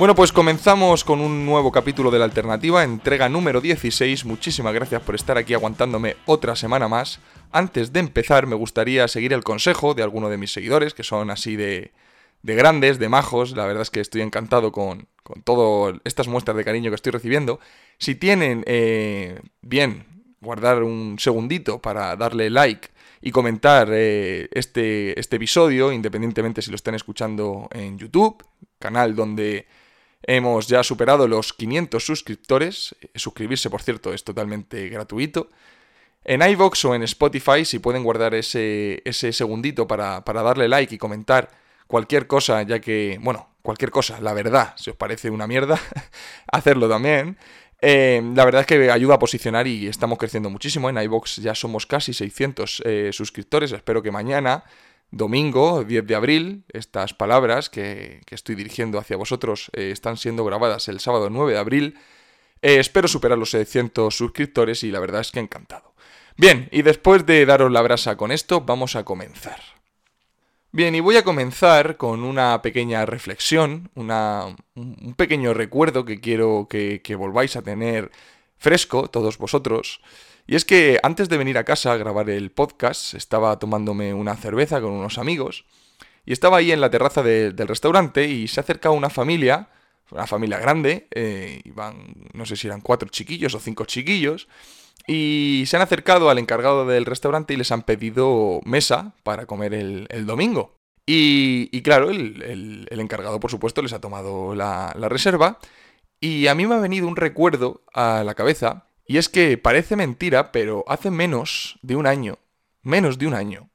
Bueno, pues comenzamos con un nuevo capítulo de la alternativa, entrega número 16. Muchísimas gracias por estar aquí aguantándome otra semana más. Antes de empezar, me gustaría seguir el consejo de alguno de mis seguidores, que son así de, de grandes, de majos. La verdad es que estoy encantado con, con todas estas muestras de cariño que estoy recibiendo. Si tienen, eh, bien, guardar un segundito para darle like y comentar eh, este, este episodio, independientemente si lo están escuchando en YouTube, canal donde Hemos ya superado los 500 suscriptores. Suscribirse, por cierto, es totalmente gratuito. En iVoox o en Spotify, si pueden guardar ese, ese segundito para, darle like y comentar cualquier cosa, ya que, bueno, cualquier cosa, la verdad, si os parece una mierda, hacerlo también. Eh, la verdad es que ayuda a posicionar y estamos creciendo muchísimo. En iVoox ya somos casi 600 eh, suscriptores. Espero que mañana domingo, 10 de abril. Estas palabras que, estoy dirigiendo hacia vosotros eh, están siendo grabadas el sábado 9 de abril. Eh, espero superar los 700 suscriptores y la verdad es que encantado. Bien, y después de daros la brasa con esto, vamos a comenzar. Bien, y voy a comenzar con una pequeña reflexión, una, un pequeño recuerdo que quiero que, que volváis a tener fresco, todos vosotros. Y es que antes de venir a casa a grabar el podcast, estaba tomándome una cerveza con unos amigos y estaba ahí en la terraza del restaurante y se acerca una familia, una familia grande, eh, iban, no sé si eran cuatro chiquillos o cinco chiquillos, y se han acercado al encargado del restaurante y les han pedido mesa para comer el, domingo. Y, claro, el, encargado, por supuesto, les ha tomado la reserva. Y a mí me ha venido un recuerdo a la cabeza y es que parece mentira, pero hace menos de un año, menos de un año,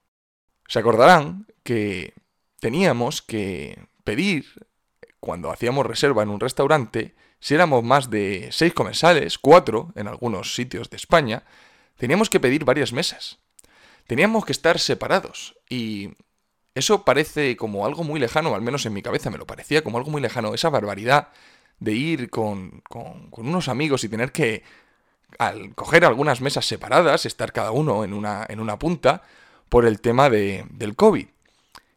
se acordarán que teníamos que pedir, cuando hacíamos reserva en un restaurante, si éramos más de seis comensales, cuatro en algunos sitios de España, teníamos que pedir varias mesas. Teníamos que estar separados y eso parece como algo muy lejano, al menos en mi cabeza me lo parecía como algo muy lejano, esa barbaridad de ir con, con, con unos amigos y tener que al coger algunas mesas separadas, estar cada uno en una, en una punta, por el tema de, del COVID.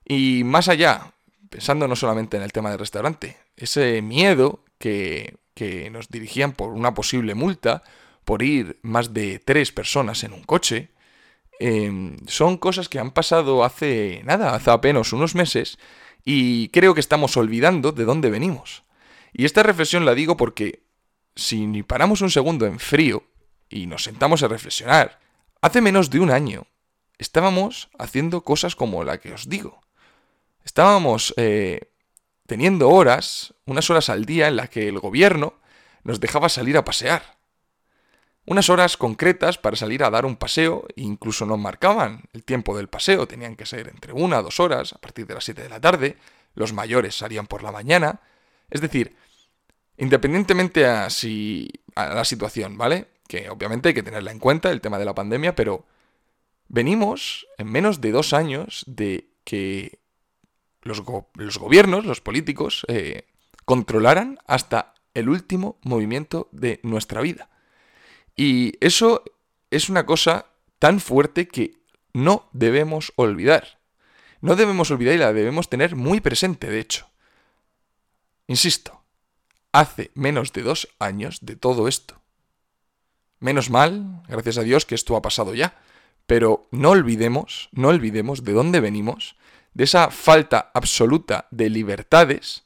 Y más allá, pensando no solamente en el tema del restaurante, ese miedo que, que nos dirigían por una posible multa, por ir más de tres personas en un coche, em, son cosas que han pasado hace nada, hace apenas unos meses, y creo que estamos olvidando de dónde venimos. Y esta reflexión la digo porque si ni paramos un segundo en frío y nos sentamos a reflexionar, hace menos de un año estábamos haciendo cosas como la que os digo. Estábamos eh, teniendo horas, unas horas al día en las que el gobierno nos dejaba salir a pasear. Unas horas concretas para salir a dar un paseo e incluso nos marcaban el tiempo del paseo. Tenían que ser entre una o dos horas, a partir de las 7 de la tarde. Los mayores salían por la mañana. Es decir, Independientemente a, si, a la situación, ¿vale? Que obviamente hay que tenerla en cuenta, el tema de la pandemia, pero venimos en menos de dos años de que los, gobiernos, los políticos, eh, controlaran hasta el último movimiento de nuestra vida. Y eso es una cosa tan fuerte que no debemos olvidar. No debemos olvidar y la debemos tener muy presente, de hecho. Insisto, hace menos de dos años de todo esto. Menos mal, gracias a Dios, que esto ha pasado ya. Pero no olvidemos, no olvidemos de dónde venimos, de esa falta absoluta de libertades.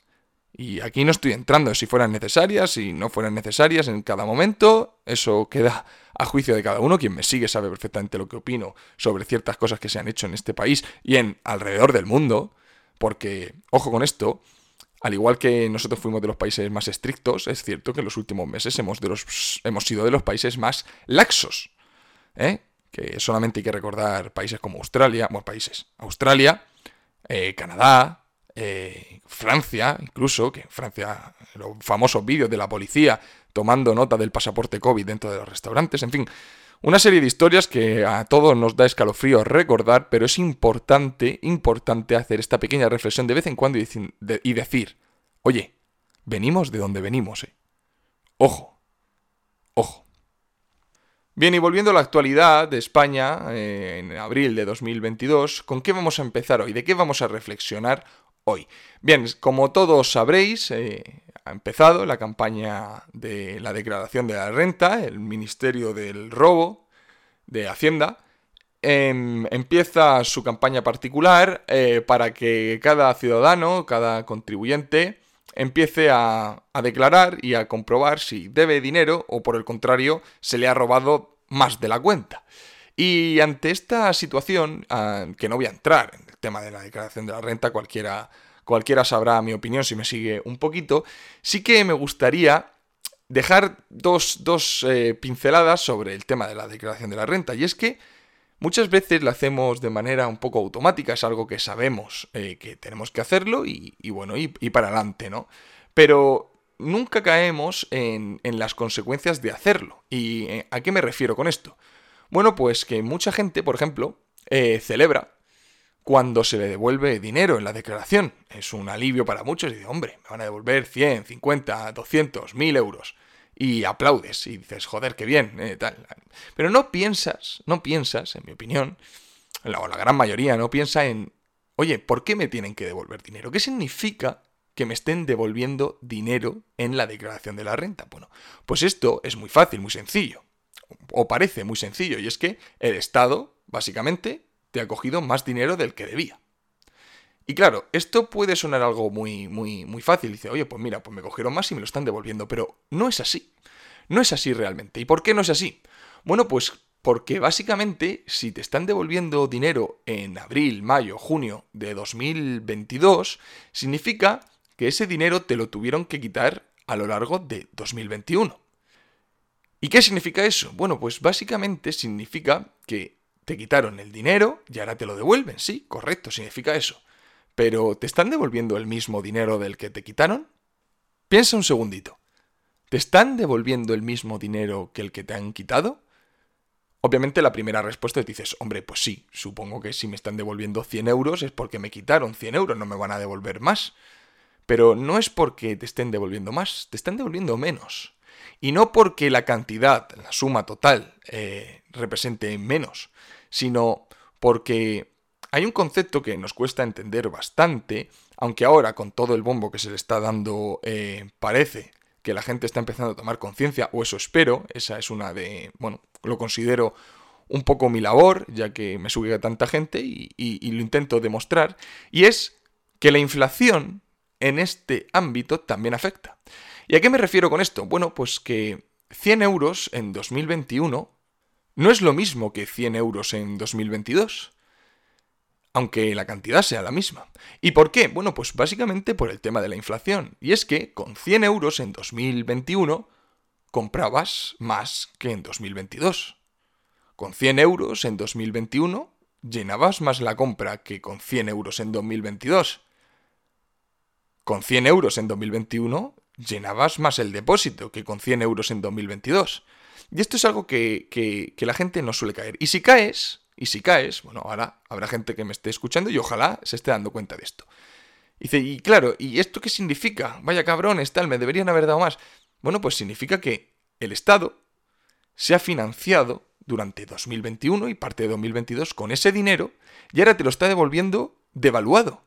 Y aquí no estoy entrando si fueran necesarias, si no fueran necesarias en cada momento. Eso queda a juicio de cada uno. Quien me sigue sabe perfectamente lo que opino sobre ciertas cosas que se han hecho en este país y en alrededor del mundo. Porque, ojo con esto, al igual que nosotros fuimos de los países más estrictos, es cierto que en los últimos meses hemos, de los, hemos sido de los países más laxos. ¿eh? Que solamente hay que recordar países como Australia, bueno, países, Australia, eh, Canadá, eh, Francia, incluso, que Francia, los famosos vídeos de la policía tomando nota del pasaporte COVID dentro de los restaurantes, en fin, una serie de historias que a todos nos da escalofrío recordar, pero es importante, importante hacer esta pequeña reflexión de vez en cuando y, decir, oye, venimos de donde venimos, ¿eh? Ojo, ojo. Bien, y volviendo a la actualidad de España, eh, en abril de 2022, ¿con qué vamos a empezar hoy? ¿De qué vamos a reflexionar hoy? Bien, como todos sabréis, eh, ha empezado la campaña de la declaración de la renta, el Ministerio del Robo de Hacienda. Em, empieza su campaña particular eh, para que cada ciudadano, cada contribuyente, empiece a, declarar y a comprobar si debe dinero o por el contrario se le ha robado más de la cuenta. Y ante esta situación, ah, que no voy a entrar en el tema de la declaración de la renta, cualquiera cualquiera sabrá mi opinión si me sigue un poquito, sí que me gustaría dejar dos, eh, pinceladas sobre el tema de la declaración de la renta. Y es que muchas veces la hacemos de manera un poco automática, es algo que sabemos eh, que tenemos que hacerlo y, bueno, y, para adelante, ¿no? Pero nunca caemos en, las consecuencias de hacerlo. ¿Y eh, a qué me refiero con esto? Bueno, pues que mucha gente, por ejemplo, celebra cuando se le devuelve dinero en la declaración. Es un alivio para muchos y dice, hombre, me van a devolver 100, 50, 200, 1000 euros. Y aplaudes y dices, joder, qué bien, eh, tal. Pero no piensas, no piensas, en mi opinión, o la gran mayoría no piensa en, oye, ¿por qué me tienen que devolver dinero? ¿Qué significa que me estén devolviendo dinero en la declaración de la renta? Bueno, pues esto es muy fácil, muy sencillo. O parece muy sencillo, y es que el Estado, básicamente, te ha cogido más dinero del que debía. Y claro, esto puede sonar algo muy, muy, muy fácil. Dice, oye, pues mira, pues me cogieron más y me lo están devolviendo. Pero no es así. No es así realmente. ¿Y por qué no es así? Bueno, pues porque básicamente si te están devolviendo dinero en abril, mayo, junio de 2022, significa que ese dinero te lo tuvieron que quitar a lo largo de 2021. ¿Y qué significa eso? Bueno, pues básicamente significa que te quitaron el dinero y ahora te lo devuelven. Sí, correcto, significa eso. Pero ¿te están devolviendo el mismo dinero del que te quitaron? Piensa un segundito. ¿Te están devolviendo el mismo dinero que el que te han quitado? Obviamente la primera respuesta te dices, hombre, pues sí, supongo que si me están devolviendo 100 euros es porque me quitaron 100 euros, no me van a devolver más. Pero no es porque te estén devolviendo más, te están devolviendo menos. Y no porque la cantidad, la suma total, eh, represente menos, sino porque hay un concepto que nos cuesta entender bastante, aunque ahora con todo el bombo que se le está dando eh, parece que la gente está empezando a tomar conciencia, o eso espero, esa es una de, bueno, lo considero un poco mi labor, ya que me sube a tanta gente y, y lo intento demostrar, y es que la inflación en este ámbito también afecta. ¿Y a qué me refiero con esto? Bueno, pues que 100 euros en 2021 no es lo mismo que 100 euros en 2022, aunque la cantidad sea la misma. ¿Y por qué? Bueno, pues básicamente por el tema de la inflación. Y es que con 100 euros en 2021 comprabas más que en 2022. Con 100 euros en 2021 llenabas más la compra que con 100 euros en 2022. Con 100 euros en 2021 llenabas más el depósito que con 100 euros en 2022. Y esto es algo que, la gente no suele caer. Y si caes, y si caes, bueno, ahora habrá gente que me esté escuchando y ojalá se esté dando cuenta de esto. dice, y claro, ¿y esto qué significa? Vaya cabrones, tal, me deberían haber dado más. Bueno, pues significa que el Estado se ha financiado durante 2021 y parte de 2022 con ese dinero y ahora te lo está devolviendo devaluado.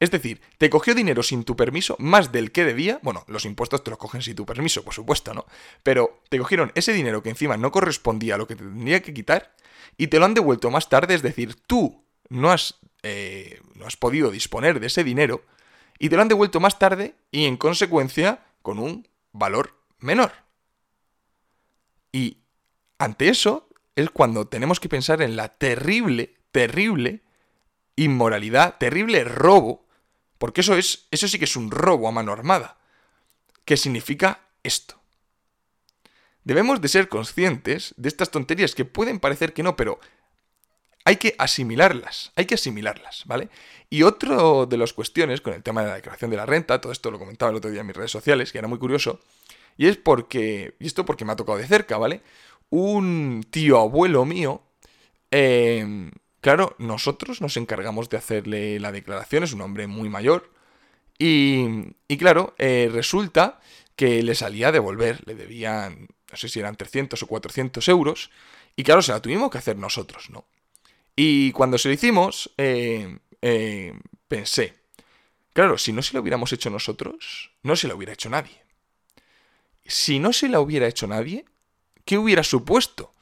Es decir, te cogió dinero sin tu permiso, más del que debía. Bueno, los impuestos te los cogen sin tu permiso, por supuesto, ¿no? Pero te cogieron ese dinero que encima no correspondía a lo que te tendría que quitar y te lo han devuelto más tarde. Es decir, tú no has, eh, no has podido disponer de ese dinero y te lo han devuelto más tarde y en consecuencia con un valor menor. Y ante eso es cuando tenemos que pensar en la terrible, terrible inmoralidad, terrible robo porque eso es, eso sí que es un robo a mano armada. ¿Qué significa esto? Debemos de ser conscientes de estas tonterías que pueden parecer que no, pero hay que asimilarlas, hay que asimilarlas, ¿vale? Y otro de las cuestiones con el tema de la declaración de la renta, todo esto lo comentaba el otro día en mis redes sociales, que era muy curioso, y es porque, y esto porque me ha tocado de cerca, ¿vale? Un tío abuelo mío, eh, claro, nosotros nos encargamos de hacerle la declaración, es un hombre muy mayor, y, y claro, eh, resulta que le salía a devolver, le debían, no sé si eran 300 o 400 euros, y claro, se la tuvimos que hacer nosotros, ¿no? Y cuando se lo hicimos, eh, eh, pensé, claro, si no se lo hubiéramos hecho nosotros, no se lo hubiera hecho nadie. Si no se la hubiera hecho nadie, ¿qué hubiera supuesto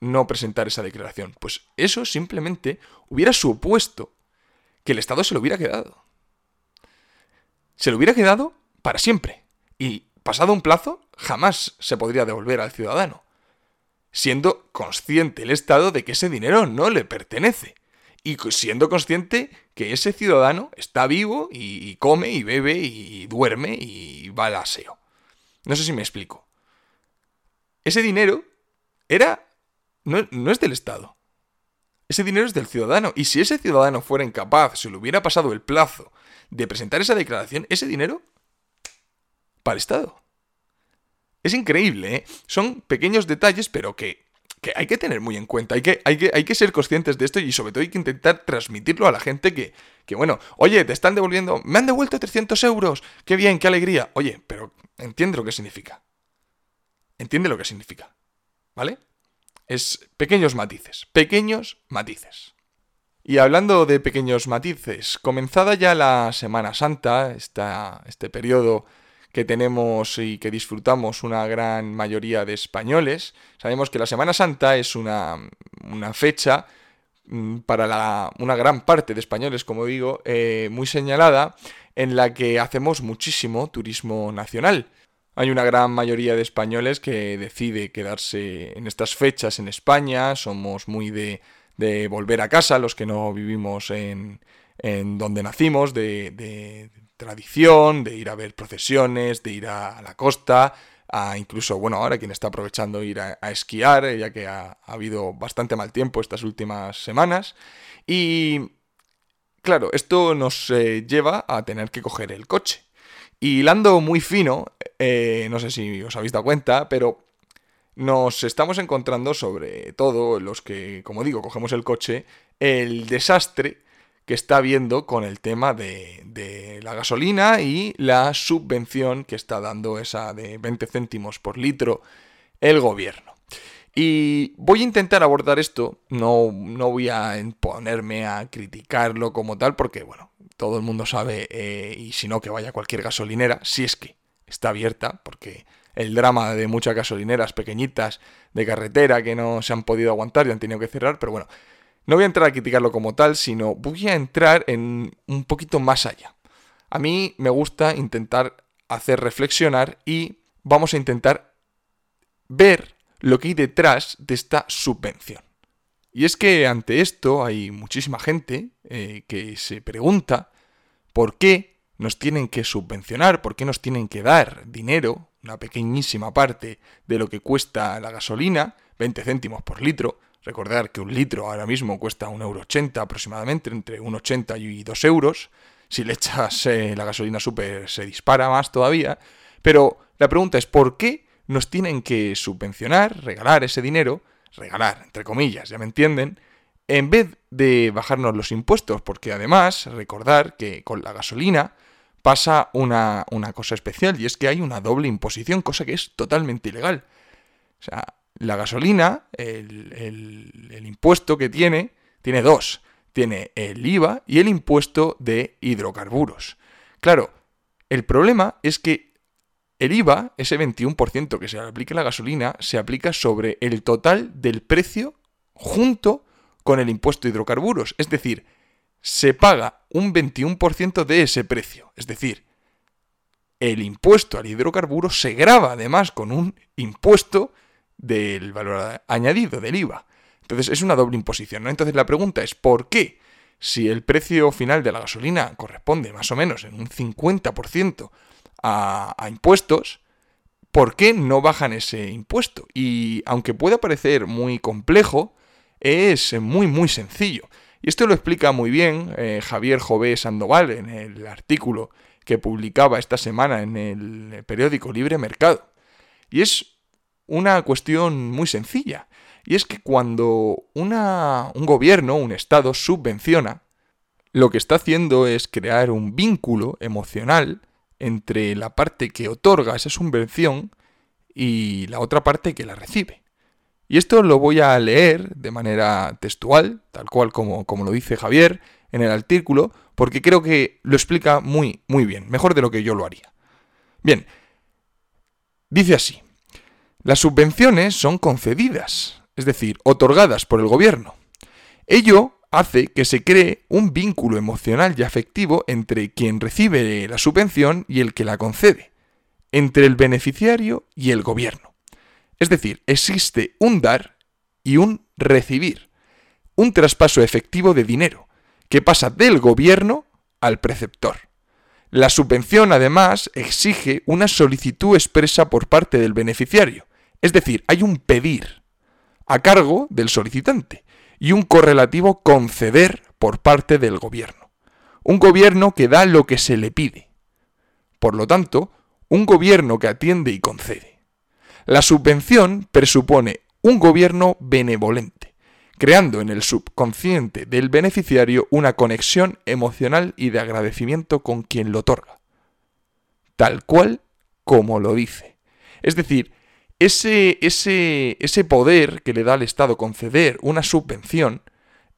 no presentar esa declaración? Pues eso simplemente hubiera supuesto que el Estado se lo hubiera quedado. Se lo hubiera quedado para siempre. Y pasado un plazo, jamás se podría devolver al ciudadano siendo consciente el Estado de que ese dinero no le pertenece. Y siendo consciente que ese ciudadano está vivo y, come y bebe y duerme y va al aseo. No sé si me explico. Ese dinero era... no, es del Estado. Ese dinero es del ciudadano. Y si ese ciudadano fuera incapaz, si le hubiera pasado el plazo de presentar esa declaración, ese dinero para el Estado. Es increíble, ¿eh? Son pequeños detalles, pero que, hay que tener muy en cuenta. Hay que, hay, que, hay que ser conscientes de esto y sobre todo hay que intentar transmitirlo a la gente que, que, bueno, oye, te están devolviendo, me han devuelto 300 euros, qué bien, qué alegría. Oye, pero entiende lo que significa. Entiende lo que significa. ¿Vale? Es pequeños matices, pequeños matices. Y hablando de pequeños matices, comenzada ya la Semana Santa, este periodo que tenemos y que disfrutamos una gran mayoría de españoles. Sabemos que la Semana Santa es una, fecha mm, para una gran parte de españoles, como digo, eh, muy señalada, en la que hacemos muchísimo turismo nacional. Hay una gran mayoría de españoles que decide quedarse en estas fechas en España, somos muy de, volver a casa, los que no vivimos en, donde nacimos, de tradición, de ir a ver procesiones, de ir a, la costa, a incluso, bueno, ahora quien está aprovechando ir a, esquiar, eh, ya que ha, habido bastante mal tiempo estas últimas semanas. Y claro, esto nos eh, lleva a tener que coger el coche. Y hilando muy fino, eh, no sé si os habéis dado cuenta, pero nos estamos encontrando sobre todo los que, como digo, cogemos el coche, el desastre que está viendo con el tema de, la gasolina y la subvención que está dando esa de 20 céntimos por litro el gobierno. Y voy a intentar abordar esto, no, no voy a ponerme a criticarlo como tal, porque bueno, todo el mundo sabe, eh, y si no que vaya a cualquier gasolinera, si es que está abierta, porque el drama de muchas gasolineras pequeñitas de carretera que no se han podido aguantar y han tenido que cerrar, pero bueno, no voy a entrar a criticarlo como tal, sino voy a entrar en un poquito más allá. A mí me gusta intentar hacer reflexionar y vamos a intentar ver lo que hay detrás de esta subvención. Y es que ante esto hay muchísima gente eh, que se pregunta por qué nos tienen que subvencionar, por qué nos tienen que dar dinero, una pequeñísima parte de lo que cuesta la gasolina, 20 céntimos por litro, Recordar que un litro ahora mismo cuesta 1,80€ aproximadamente, entre 1,80 y 2 euros. Si le echas eh, la gasolina super se dispara más todavía. Pero la pregunta es, ¿por qué nos tienen que subvencionar, regalar ese dinero? Regalar, entre comillas, ya me entienden. En vez de bajarnos los impuestos, porque además, recordar que con la gasolina pasa una, una cosa especial y es que hay una doble imposición, cosa que es totalmente ilegal. O sea, la gasolina, el, impuesto que tiene, tiene dos. Tiene el IVA y el impuesto de hidrocarburos. Claro, el problema es que el IVA, ese 21% que se aplica a la gasolina, se aplica sobre el total del precio junto con el impuesto de hidrocarburos. Es decir, se paga un 21% de ese precio. Es decir, el impuesto al hidrocarburo se graba además con un impuesto del valor añadido, del IVA. Entonces es una doble imposición. Entonces la pregunta es, ¿por qué? Si el precio final de la gasolina corresponde más o menos en un 50% a, impuestos, ¿por qué no bajan ese impuesto? Y aunque pueda parecer muy complejo, es muy muy sencillo. Y esto lo explica muy bien eh, Javier Jové Sandoval en el artículo que publicaba esta semana en el periódico Libre Mercado. Y es una cuestión muy sencilla. Y es que cuando una, un gobierno, un Estado, subvenciona, lo que está haciendo es crear un vínculo emocional entre la parte que otorga esa subvención y la otra parte que la recibe. Y esto lo voy a leer de manera textual, tal cual como, como lo dice Javier en el artículo, porque creo que lo explica muy, muy bien, mejor de lo que yo lo haría. Bien, dice así, las subvenciones son concedidas, es decir, otorgadas por el gobierno. Ello hace que se cree un vínculo emocional y afectivo entre quien recibe la subvención y el que la concede, entre el beneficiario y el gobierno. Es decir, existe un dar y un recibir, un traspaso efectivo de dinero, que pasa del gobierno al preceptor. La subvención, además, exige una solicitud expresa por parte del beneficiario, es decir, hay un pedir a cargo del solicitante y un correlativo conceder por parte del gobierno. Un gobierno que da lo que se le pide. Por lo tanto, un gobierno que atiende y concede. La subvención presupone un gobierno benevolente, creando en el subconsciente del beneficiario una conexión emocional y de agradecimiento con quien lo otorga. Tal cual como lo dice. Es decir, ese, ese, ese poder que le da al Estado conceder una subvención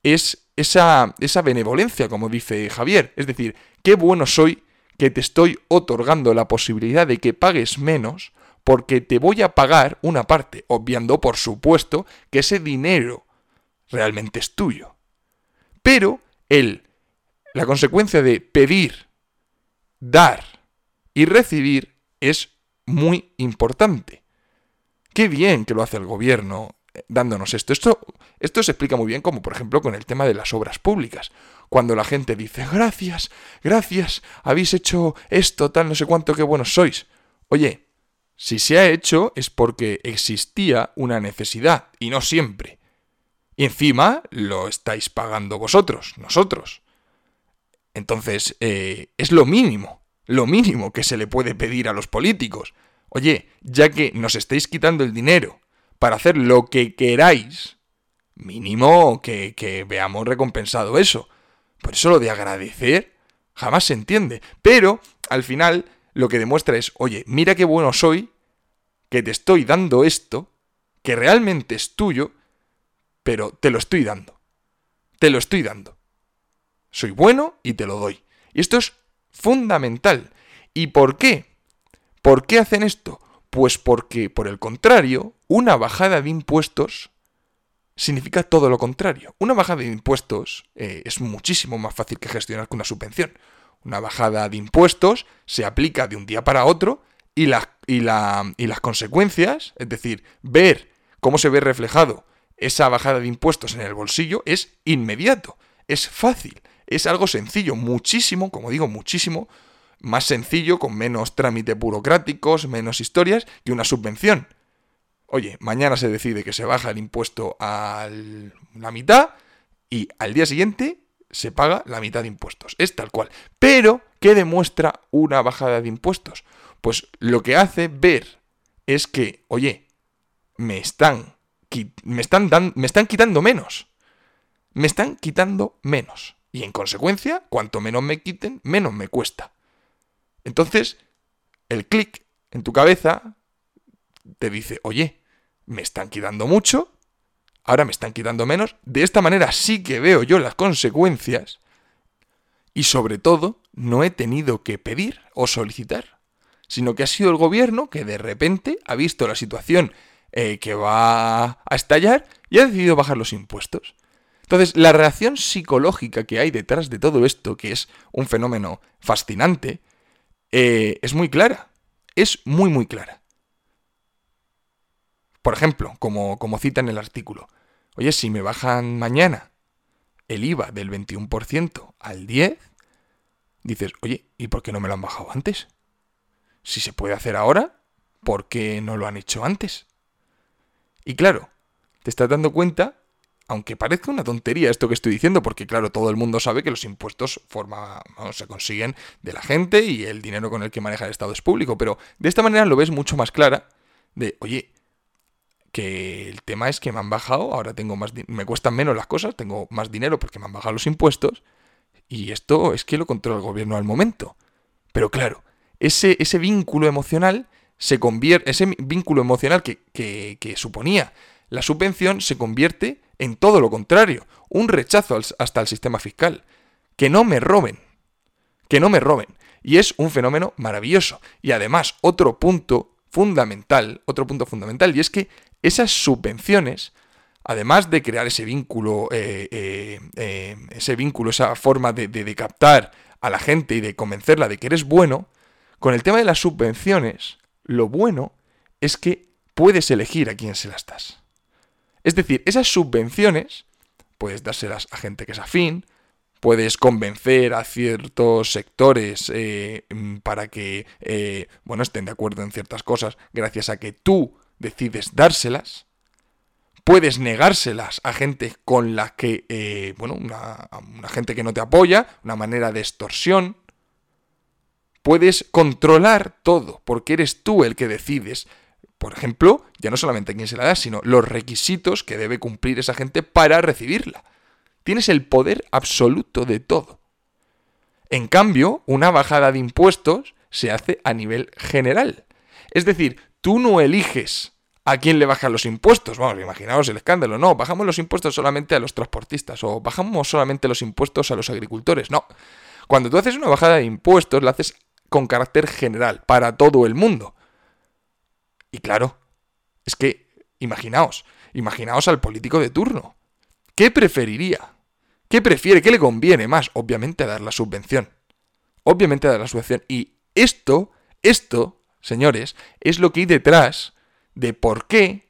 es esa, esa benevolencia, como dice Javier. Es decir, qué bueno soy que te estoy otorgando la posibilidad de que pagues menos porque te voy a pagar una parte, obviando por supuesto que ese dinero realmente es tuyo. Pero el, la consecuencia de pedir, dar y recibir es muy importante. Qué bien que lo hace el gobierno eh, dándonos esto. Esto, esto se explica muy bien como por ejemplo con el tema de las obras públicas. Cuando la gente dice, gracias, gracias, habéis hecho esto, tal, no sé cuánto, qué buenos sois. Oye, si se ha hecho es porque existía una necesidad, y no siempre. Y encima lo estáis pagando vosotros, nosotros. Entonces, eh, es lo mínimo, lo mínimo que se le puede pedir a los políticos. Oye, ya que nos estáis quitando el dinero para hacer lo que queráis, mínimo que, que veamos recompensado eso. Por eso lo de agradecer jamás se entiende. Pero, al final, lo que demuestra es, oye, mira qué bueno soy, que te estoy dando esto, que realmente es tuyo, pero te lo estoy dando. Te lo estoy dando. Soy bueno y te lo doy. Y esto es fundamental. ¿Y por qué? ¿Por qué hacen esto? Pues porque, por el contrario, una bajada de impuestos significa todo lo contrario. Una bajada de impuestos eh, es muchísimo más fácil que gestionar que una subvención. Una bajada de impuestos se aplica de un día para otro y, y, y las consecuencias, es decir, ver cómo se ve reflejado esa bajada de impuestos en el bolsillo es inmediato, es fácil, es algo sencillo, muchísimo, como digo, muchísimo más sencillo, con menos trámites burocráticos, menos historias que una subvención. Oye, mañana se decide que se baja el impuesto a la mitad y al día siguiente se paga la mitad de impuestos. Es tal cual. Pero, ¿qué demuestra una bajada de impuestos? Pues lo que hace ver es que, oye, me están, me están, me están quitando menos. Me están quitando menos. Y en consecuencia, cuanto menos me quiten, menos me cuesta. Entonces, el clic en tu cabeza te dice, oye, me están quitando mucho, ahora me están quitando menos, de esta manera sí que veo yo las consecuencias y sobre todo no he tenido que pedir o solicitar, sino que ha sido el gobierno que de repente ha visto la situación eh, que va a estallar y ha decidido bajar los impuestos. Entonces, la reacción psicológica que hay detrás de todo esto, que es un fenómeno fascinante, eh, es muy clara. Es muy, muy clara. Por ejemplo, como, como cita en el artículo, oye, si me bajan mañana el IVA del 21% al 10%, dices, oye, ¿y por qué no me lo han bajado antes? Si se puede hacer ahora, ¿por qué no lo han hecho antes? Y claro, te estás dando cuenta aunque parezca una tontería esto que estoy diciendo, porque claro, todo el mundo sabe que los impuestos forma, se consiguen de la gente y el dinero con el que maneja el Estado es público, pero de esta manera lo ves mucho más clara de, oye, que el tema es que me han bajado, ahora tengo más me cuestan menos las cosas, tengo más dinero porque me han bajado los impuestos y esto es que lo controla el gobierno al momento. Pero claro, ese, ese vínculo emocional se convierte, ese vínculo emocional que, que, suponía la subvención se convierte en todo lo contrario, un rechazo hasta el sistema fiscal. Que no me roben, que no me roben. Y es un fenómeno maravilloso. Y además, otro punto fundamental, otro punto fundamental, y es que esas subvenciones, además de crear ese vínculo, eh, eh, eh, ese vínculo, esa forma de, de captar a la gente y de convencerla de que eres bueno, con el tema de las subvenciones, lo bueno es que puedes elegir a quién se las das. Es decir, esas subvenciones puedes dárselas a gente que es afín, puedes convencer a ciertos sectores eh, mm, para que, eh, bueno, estén de acuerdo en ciertas cosas gracias a que tú decides dárselas. Puedes negárselas a gente con la que, eh, bueno, una, una gente que no te apoya, una manera de extorsión. Puedes controlar todo, porque eres tú el que decides. Por ejemplo, ya no solamente a quién se la da, sino los requisitos que debe cumplir esa gente para recibirla. Tienes el poder absoluto de todo. En cambio, una bajada de impuestos se hace a nivel general. Es decir, tú no eliges a quién le bajan los impuestos. Vamos, imaginaos el escándalo. No, bajamos los impuestos solamente a los transportistas o bajamos solamente los impuestos a los agricultores. No. Cuando tú haces una bajada de impuestos, la haces con carácter general, para todo el mundo. Y claro, es que, imaginaos, imaginaos al político de turno. ¿Qué preferiría? ¿Qué prefiere? ¿Qué le conviene más? Obviamente dar la subvención. Obviamente dar la subvención. Y esto, esto, señores, es lo que hay detrás de por qué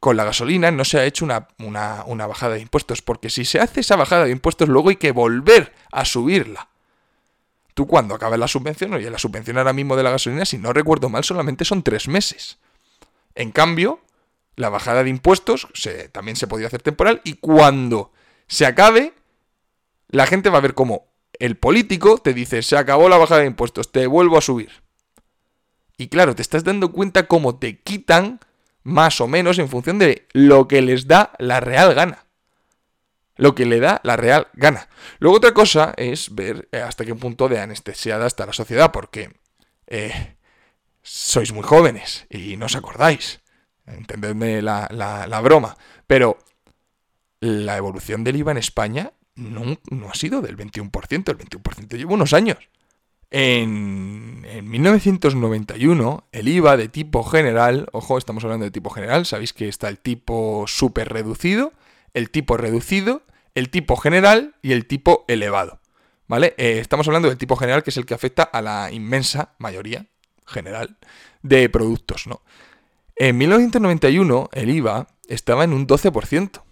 con la gasolina no se ha hecho una, una, bajada de impuestos. Porque si se hace esa bajada de impuestos, luego hay que volver a subirla. Tú cuando acabas la subvención, oye, la subvención ahora mismo de la gasolina, si no recuerdo mal, solamente son tres meses. En cambio, la bajada de impuestos también se podía hacer temporal y cuando se acabe, la gente va a ver cómo el político te dice, se acabó la bajada de impuestos, te vuelvo a subir. Y claro, te estás dando cuenta cómo te quitan más o menos en función de lo que les da la real gana. Lo que le da la real gana. Luego otra cosa es ver eh, hasta qué punto de anestesiada está la sociedad, porque eh, sois muy jóvenes y no os acordáis. Entendedme la, la broma. Pero la evolución del IVA en España no, ha sido del 21%, el 21% lleva unos años. En, en, 1991, el IVA de tipo general, ojo, estamos hablando de tipo general, sabéis que está el tipo super reducido, el tipo reducido, el tipo general y el tipo elevado. ¿Vale? Eh, estamos hablando del tipo general, que es el que afecta a la inmensa mayoría general de productos, ¿no? En 1991, el IVA estaba en un 12%.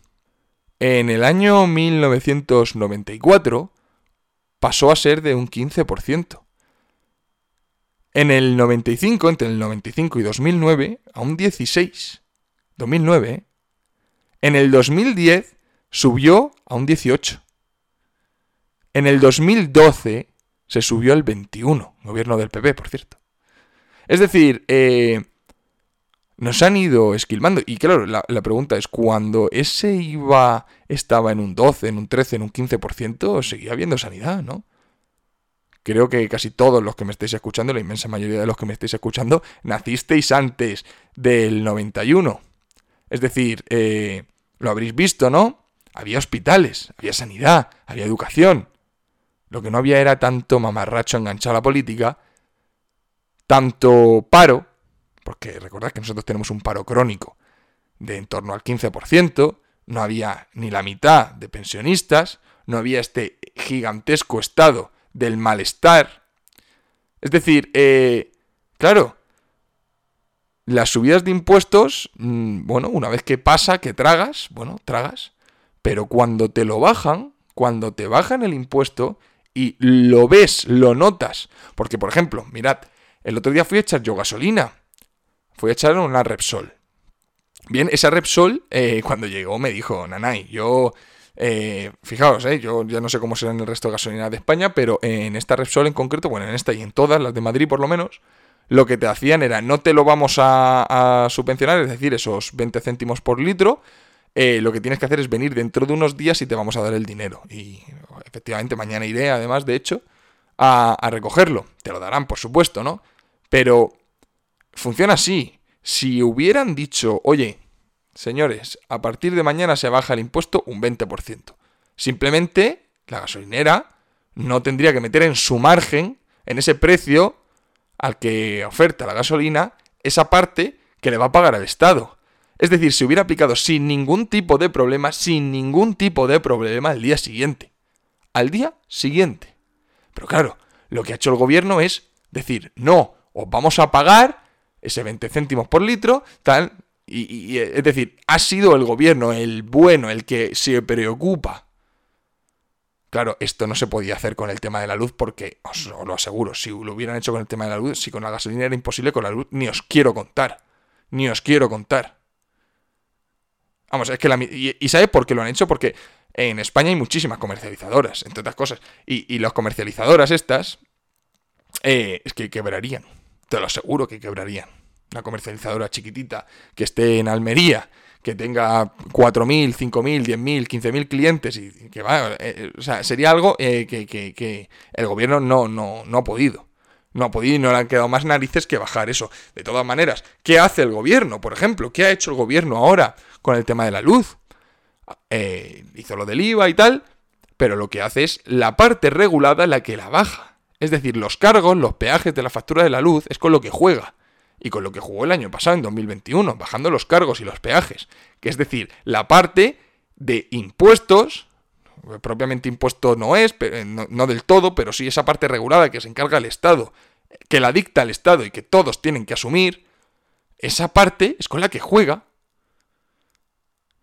En el año 1994 pasó a ser de un 15%. En el 95, entre el 95 y 2009, a un 16. 2009. ¿eh? En el 2010 subió a un 18. En el 2012 se subió al 21, gobierno del PP, por cierto. Es decir, eh, nos han ido esquilmando. Y claro, la, pregunta es, cuando ese IVA estaba en un 12, en un 13, en un 15%, seguía habiendo sanidad, ¿no? Creo que casi todos los que me estáis escuchando, la inmensa mayoría de los que me estáis escuchando, nacisteis antes del 91. Es decir, eh, lo habréis visto, ¿no? Había hospitales, había sanidad, había educación. Lo que no había era tanto mamarracho enganchado a la política, tanto paro, porque recordad que nosotros tenemos un paro crónico de en torno al 15%, no había ni la mitad de pensionistas, no había este gigantesco estado del malestar. Es decir, eh, claro, las subidas de impuestos, mm, bueno, una vez que pasa, que tragas, bueno, tragas, pero cuando te lo bajan, cuando te bajan el impuesto y lo ves, lo notas, porque por ejemplo, mirad, el otro día fui a echar yo gasolina Fui a echar una Repsol. Bien, esa Repsol, eh, cuando llegó, me dijo, Nanay, yo eh, fijaos, eh, yo ya no sé cómo será en el resto de gasolina de España, pero en esta Repsol en concreto, bueno, en esta y en todas, las de Madrid por lo menos, lo que te hacían era no te lo vamos a, subvencionar, es decir, esos 20 céntimos por litro, eh, lo que tienes que hacer es venir dentro de unos días y te vamos a dar el dinero. Y efectivamente mañana iré, además, de hecho, a, a recogerlo. Te lo darán, por supuesto, ¿no? Pero funciona así. Si hubieran dicho, oye, señores, a partir de mañana se baja el impuesto un 20%. Simplemente la gasolinera no tendría que meter en su margen, en ese precio al que oferta la gasolina, esa parte que le va a pagar al Estado. Es decir, se hubiera aplicado sin ningún tipo de problema, sin ningún tipo de problema al día siguiente. Al día siguiente. Pero claro, lo que ha hecho el gobierno es decir, no, os vamos a pagar ese 20 céntimos por litro, tal, y, es decir, ha sido el gobierno el bueno, el que se preocupa. Claro, esto no se podía hacer con el tema de la luz porque, os, lo aseguro, si lo hubieran hecho con el tema de la luz, si con la gasolina era imposible, con la luz ni os quiero contar. Ni os quiero contar. Vamos, es que la... Y, y ¿sabes por qué lo han hecho? Porque en España hay muchísimas comercializadoras, entre otras cosas. Y, las comercializadoras estas, eh, es que quebrarían. Te lo aseguro que quebrarían una comercializadora chiquitita que esté en Almería, que tenga 4.000, 5.000, 10.000, 15.000 clientes y que va, eh, o sea, sería algo eh, que, el gobierno no, no, no ha podido. No ha podido y no le han quedado más narices que bajar eso. De todas maneras, ¿qué hace el gobierno? Por ejemplo, ¿qué ha hecho el gobierno ahora con el tema de la luz? Eh, hizo lo del IVA y tal, pero lo que hace es la parte regulada la que la baja. Es decir, los cargos, los peajes de la factura de la luz es con lo que juega y con lo que jugó el año pasado, en 2021, bajando los cargos y los peajes. Que es decir, la parte de impuestos, propiamente impuesto no es, eh, no, del todo, pero sí esa parte regulada que se encarga el Estado, que la dicta el Estado y que todos tienen que asumir, esa parte es con la que juega.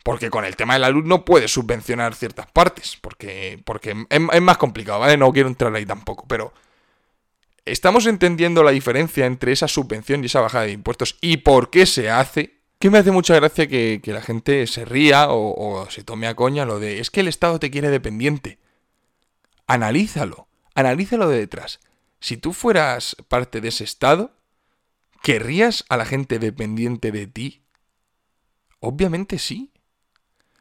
Porque con el tema de la luz no puede subvencionar ciertas partes, porque, porque es, es más complicado, ¿vale? No quiero entrar ahí tampoco, pero ¿Estamos entendiendo la diferencia entre esa subvención y esa bajada de impuestos y por qué se hace? Que me hace mucha gracia que, la gente se ría o, se tome a coña lo de es que el Estado te quiere dependiente. Analízalo, analízalo de detrás. Si tú fueras parte de ese Estado, ¿querrías a la gente dependiente de ti? Obviamente sí.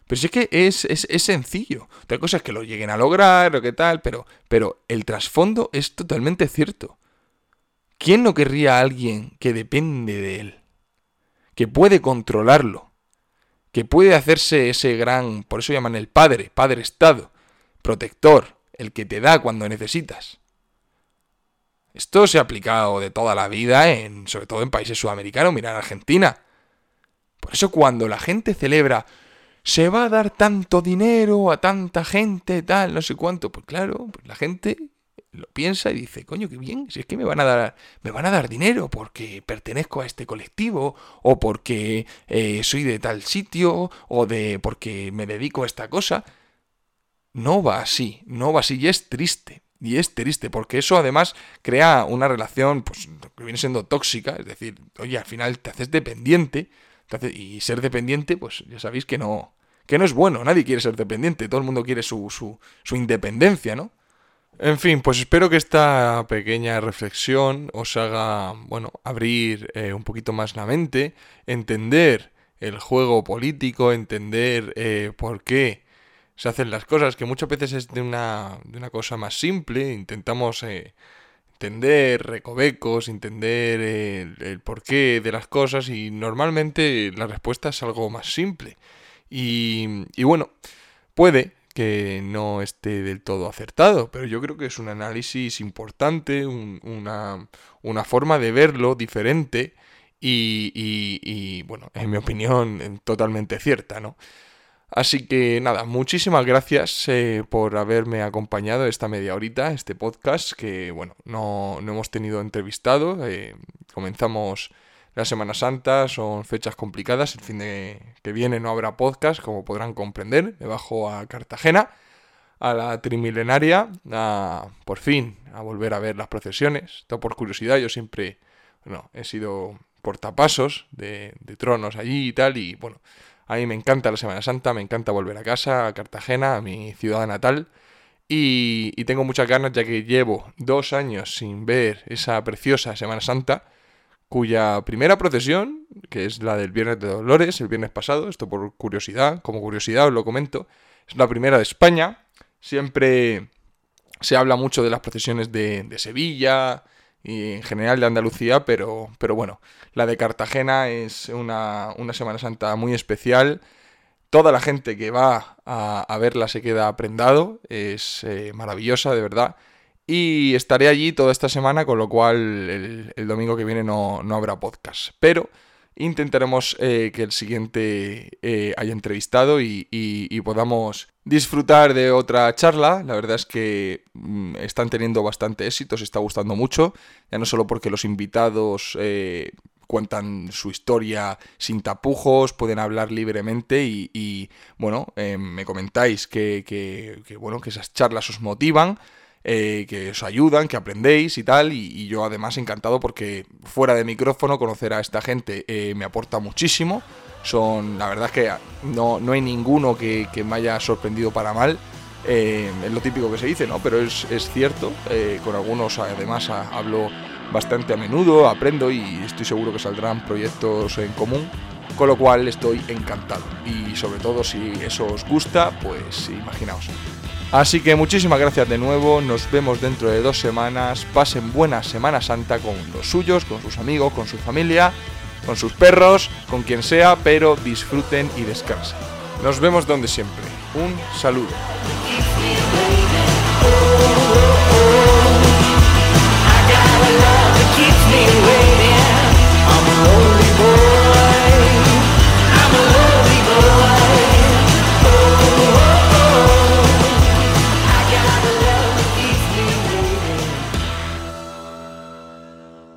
Pero sí que es, es, sencillo. Otra cosa es que lo lleguen a lograr o qué tal, pero, pero el trasfondo es totalmente cierto. ¿Quién no querría a alguien que depende de él? Que puede controlarlo. Que puede hacerse ese gran, por eso llaman el padre, padre Estado, protector, el que te da cuando necesitas. Esto se ha aplicado de toda la vida, en, sobre todo en países sudamericanos, mira Argentina. Por eso cuando la gente celebra se va a dar tanto dinero a tanta gente, tal, no sé cuánto. Pues claro, pues la gente lo piensa y dice, coño, qué bien, si es que me van a dar, me van a dar dinero porque pertenezco a este colectivo, o porque eh, soy de tal sitio, o de porque me dedico a esta cosa. No va así, no va así, y es triste. Y es triste, porque eso además crea una relación, pues, que viene siendo tóxica, es decir, oye, al final te haces dependiente, y ser dependiente, pues ya sabéis que no, que no es bueno, nadie quiere ser dependiente, todo el mundo quiere su, su, independencia, ¿no? En fin, pues espero que esta pequeña reflexión os haga, bueno, abrir eh, un poquito más la mente, entender el juego político, entender eh, por qué se hacen las cosas, que muchas veces es de una, de una cosa más simple, intentamos eh, entender recovecos, entender el, porqué de las cosas y normalmente la respuesta es algo más simple. Y, y bueno, puede que no esté del todo acertado, pero yo creo que es un análisis importante, una, una, forma de verlo diferente y, y, y, bueno, en mi opinión, totalmente cierta, ¿no? Así que nada, muchísimas gracias eh, por haberme acompañado esta media horita, este podcast que bueno, no, hemos tenido entrevistado. Eh, comenzamos la Semana Santa, son fechas complicadas, el fin de que viene no habrá podcast, como podrán comprender. Me bajo a Cartagena, a la Trimilenaria, a, por fin a volver a ver las procesiones. Todo por curiosidad, yo siempre, bueno, he sido portapasos de, de tronos allí y tal. Y bueno, a mí me encanta la Semana Santa, me encanta volver a casa, a Cartagena, a mi ciudad natal. Y, y, tengo muchas ganas ya que llevo dos años sin ver esa preciosa Semana Santa, cuya primera procesión, que es la del Viernes de Dolores, el viernes pasado, esto por curiosidad, como curiosidad os lo comento, es la primera de España. Siempre se habla mucho de las procesiones de, de Sevilla, y en general de Andalucía, pero, pero bueno, la de Cartagena es una, una Semana Santa muy especial. Toda la gente que va a, verla se queda prendado, es eh, maravillosa, de verdad. Y estaré allí toda esta semana, con lo cual el, domingo que viene no, no habrá podcast. Pero intentaremos eh, que el siguiente eh, haya entrevistado y, podamos disfrutar de otra charla. La verdad es que mm, están teniendo bastante éxito, se está gustando mucho, ya no solo porque los invitados eh, cuentan su historia sin tapujos, pueden hablar libremente y, bueno, me comentáis que, bueno, que esas charlas os motivan. Eh, que os ayudan, que aprendéis y tal. Y, yo además encantado porque fuera de micrófono conocer a esta gente eh, me aporta muchísimo. Son, la verdad es que no, no hay ninguno que, me haya sorprendido para mal. Eh, es lo típico que se dice, ¿no? Pero es, es cierto. con algunos además hablo bastante a menudo, aprendo y estoy seguro que saldrán proyectos en común. Con lo cual estoy encantado. Y sobre todo si eso os gusta, pues imaginaos. Así que muchísimas gracias de nuevo, nos vemos dentro de dos semanas, pasen buena Semana Santa con los suyos, con sus amigos, con su familia, con sus perros, con quien sea, pero disfruten y descansen. Nos vemos donde siempre. Un saludo.